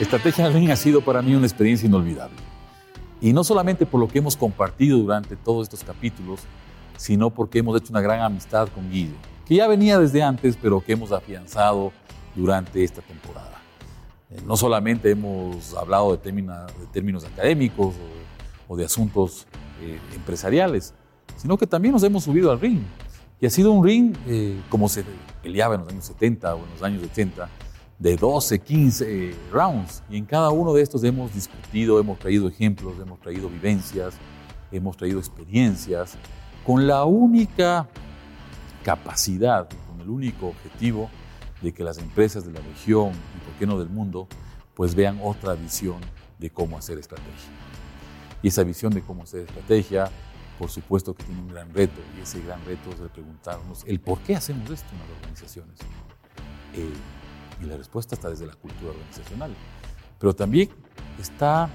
Estrategia Ring ha sido para mí una experiencia inolvidable. Y no solamente por lo que hemos compartido durante todos estos capítulos, sino porque hemos hecho una gran amistad con Guido, que ya venía desde antes, pero que hemos afianzado durante esta temporada. Eh, no solamente hemos hablado de, términos, académicos o, de asuntos eh, empresariales, sino que también nos hemos subido al ring. Y ha sido un ring eh, como se peleaba en los años 70 o en los años 80, de 12, 15 rounds. Y en cada uno de estos hemos discutido, hemos traído ejemplos, hemos traído vivencias, hemos traído experiencias, con la única capacidad, con el único objetivo de que las empresas de la región y, por qué no del mundo, pues vean otra visión de cómo hacer estrategia. Y esa visión de cómo hacer estrategia, por supuesto que tiene un gran reto, y ese gran reto es de preguntarnos el por qué hacemos esto en las organizaciones. Eh, y la respuesta está desde la cultura organizacional. Pero también está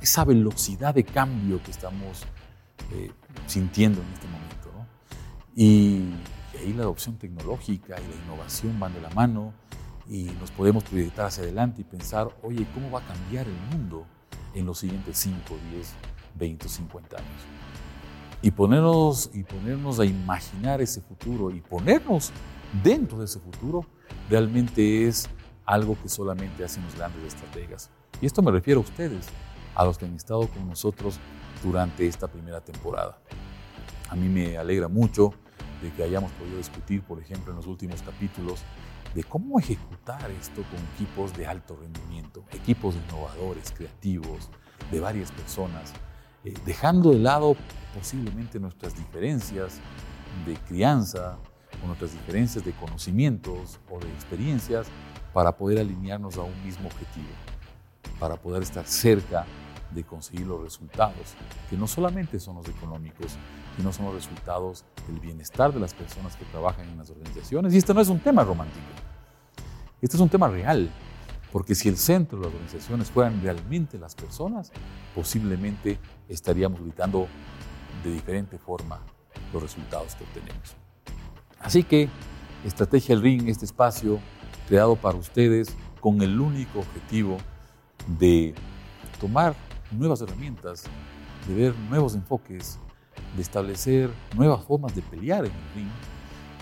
esa velocidad de cambio que estamos eh, sintiendo en este momento. Y, ahí la adopción tecnológica y la innovación van de la mano y nos podemos proyectar hacia adelante y pensar, oye, ¿cómo va a cambiar el mundo en los siguientes 5, 10, 20, 50 años? Y ponernos, y ponernos a imaginar ese futuro y ponernos dentro de ese futuro realmente es algo que solamente hacen los grandes estrategas. Y esto me refiero a ustedes, a los que han estado con nosotros durante esta primera temporada. A mí me alegra mucho de que hayamos podido discutir, por ejemplo, en los últimos capítulos, de cómo ejecutar esto con equipos de alto rendimiento, equipos innovadores, creativos, de varias personas, eh, dejando de lado posiblemente nuestras diferencias de crianza, con nuestras diferencias de conocimientos o de experiencias para poder alinearnos a un mismo objetivo, para poder estar cerca de conseguir los resultados, que no solamente son los económicos, sino son los resultados del bienestar de las personas que trabajan en las organizaciones. Y esto no es un tema romántico, este es un tema real, porque si el centro de las organizaciones fueran realmente las personas, posiblemente estaríamos gritando de diferente forma los resultados que obtenemos. Así que Estrategia El Ring, este espacio creado para ustedes con el único objetivo de tomar nuevas herramientas, de ver nuevos enfoques, de establecer nuevas formas de pelear en el ring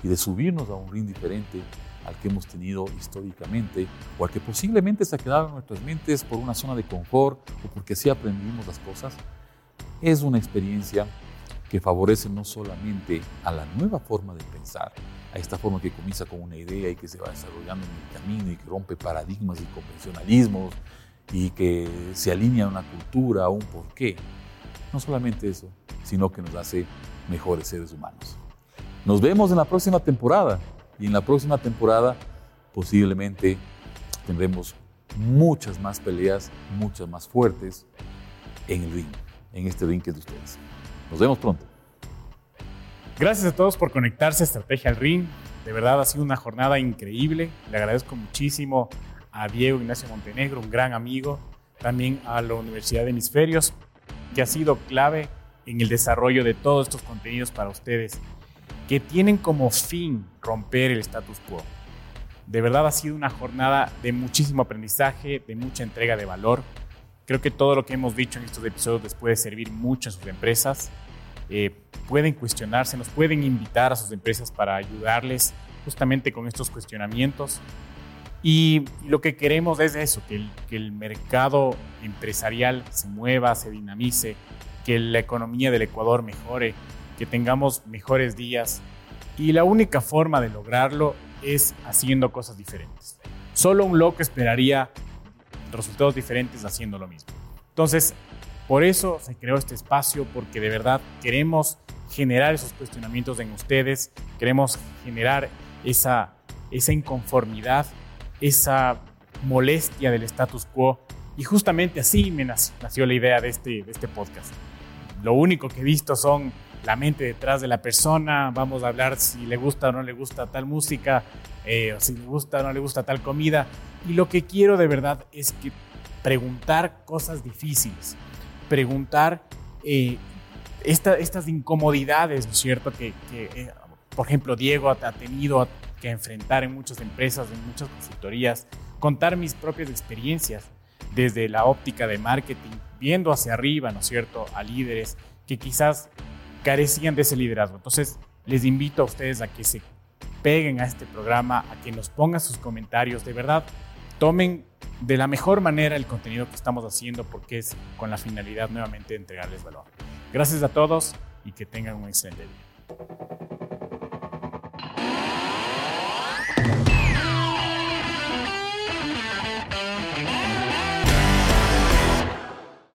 y de subirnos a un ring diferente al que hemos tenido históricamente o al que posiblemente se ha quedado en nuestras mentes por una zona de confort o porque así aprendimos las cosas, es una experiencia que favorece no solamente a la nueva forma de pensar, a esta forma que comienza con una idea y que se va desarrollando en el camino y que rompe paradigmas y convencionalismos y que se alinea a una cultura, a un porqué. No solamente eso, sino que nos hace mejores seres humanos. Nos vemos en la próxima temporada y en la próxima temporada posiblemente tendremos muchas más peleas, muchas más fuertes en el ring, en este ring que es de ustedes. Nos vemos pronto. Gracias a todos por conectarse a Estrategia al Ring. De verdad ha sido una jornada increíble. Le agradezco muchísimo a Diego Ignacio Montenegro, un gran amigo, también a la Universidad de Hemisferios, que ha sido clave en el desarrollo de todos estos contenidos para ustedes, que tienen como fin romper el status quo. De verdad ha sido una jornada de muchísimo aprendizaje, de mucha entrega de valor. Creo que todo lo que hemos dicho en estos episodios les puede servir mucho a sus empresas. Eh, pueden cuestionarse, nos pueden invitar a sus empresas para ayudarles justamente con estos cuestionamientos. Y lo que queremos es eso, que el, que el mercado empresarial se mueva, se dinamice, que la economía del Ecuador mejore, que tengamos mejores días. Y la única forma de lograrlo es haciendo cosas diferentes. Solo un loco esperaría resultados diferentes haciendo lo mismo. Entonces, por eso se creó este espacio, porque de verdad queremos generar esos cuestionamientos en ustedes, queremos generar esa, esa inconformidad, esa molestia del status quo. Y justamente así me nació la idea de este, de este podcast. Lo único que he visto son la mente detrás de la persona, vamos a hablar si le gusta o no le gusta tal música, eh, o si le gusta o no le gusta tal comida. Y lo que quiero de verdad es que preguntar cosas difíciles, preguntar eh, estas incomodidades, ¿no es cierto?, que, eh, por ejemplo, Diego ha tenido que enfrentar en muchas empresas, en muchas consultorías, contar mis propias experiencias desde la óptica de marketing, viendo hacia arriba, ¿no es cierto?, a líderes que quizás carecían de ese liderazgo. Entonces, les invito a ustedes a que se peguen a este programa, a que nos pongan sus comentarios, de verdad, tomen de la mejor manera el contenido que estamos haciendo porque es con la finalidad nuevamente de entregarles valor. Gracias a todos y que tengan un excelente día.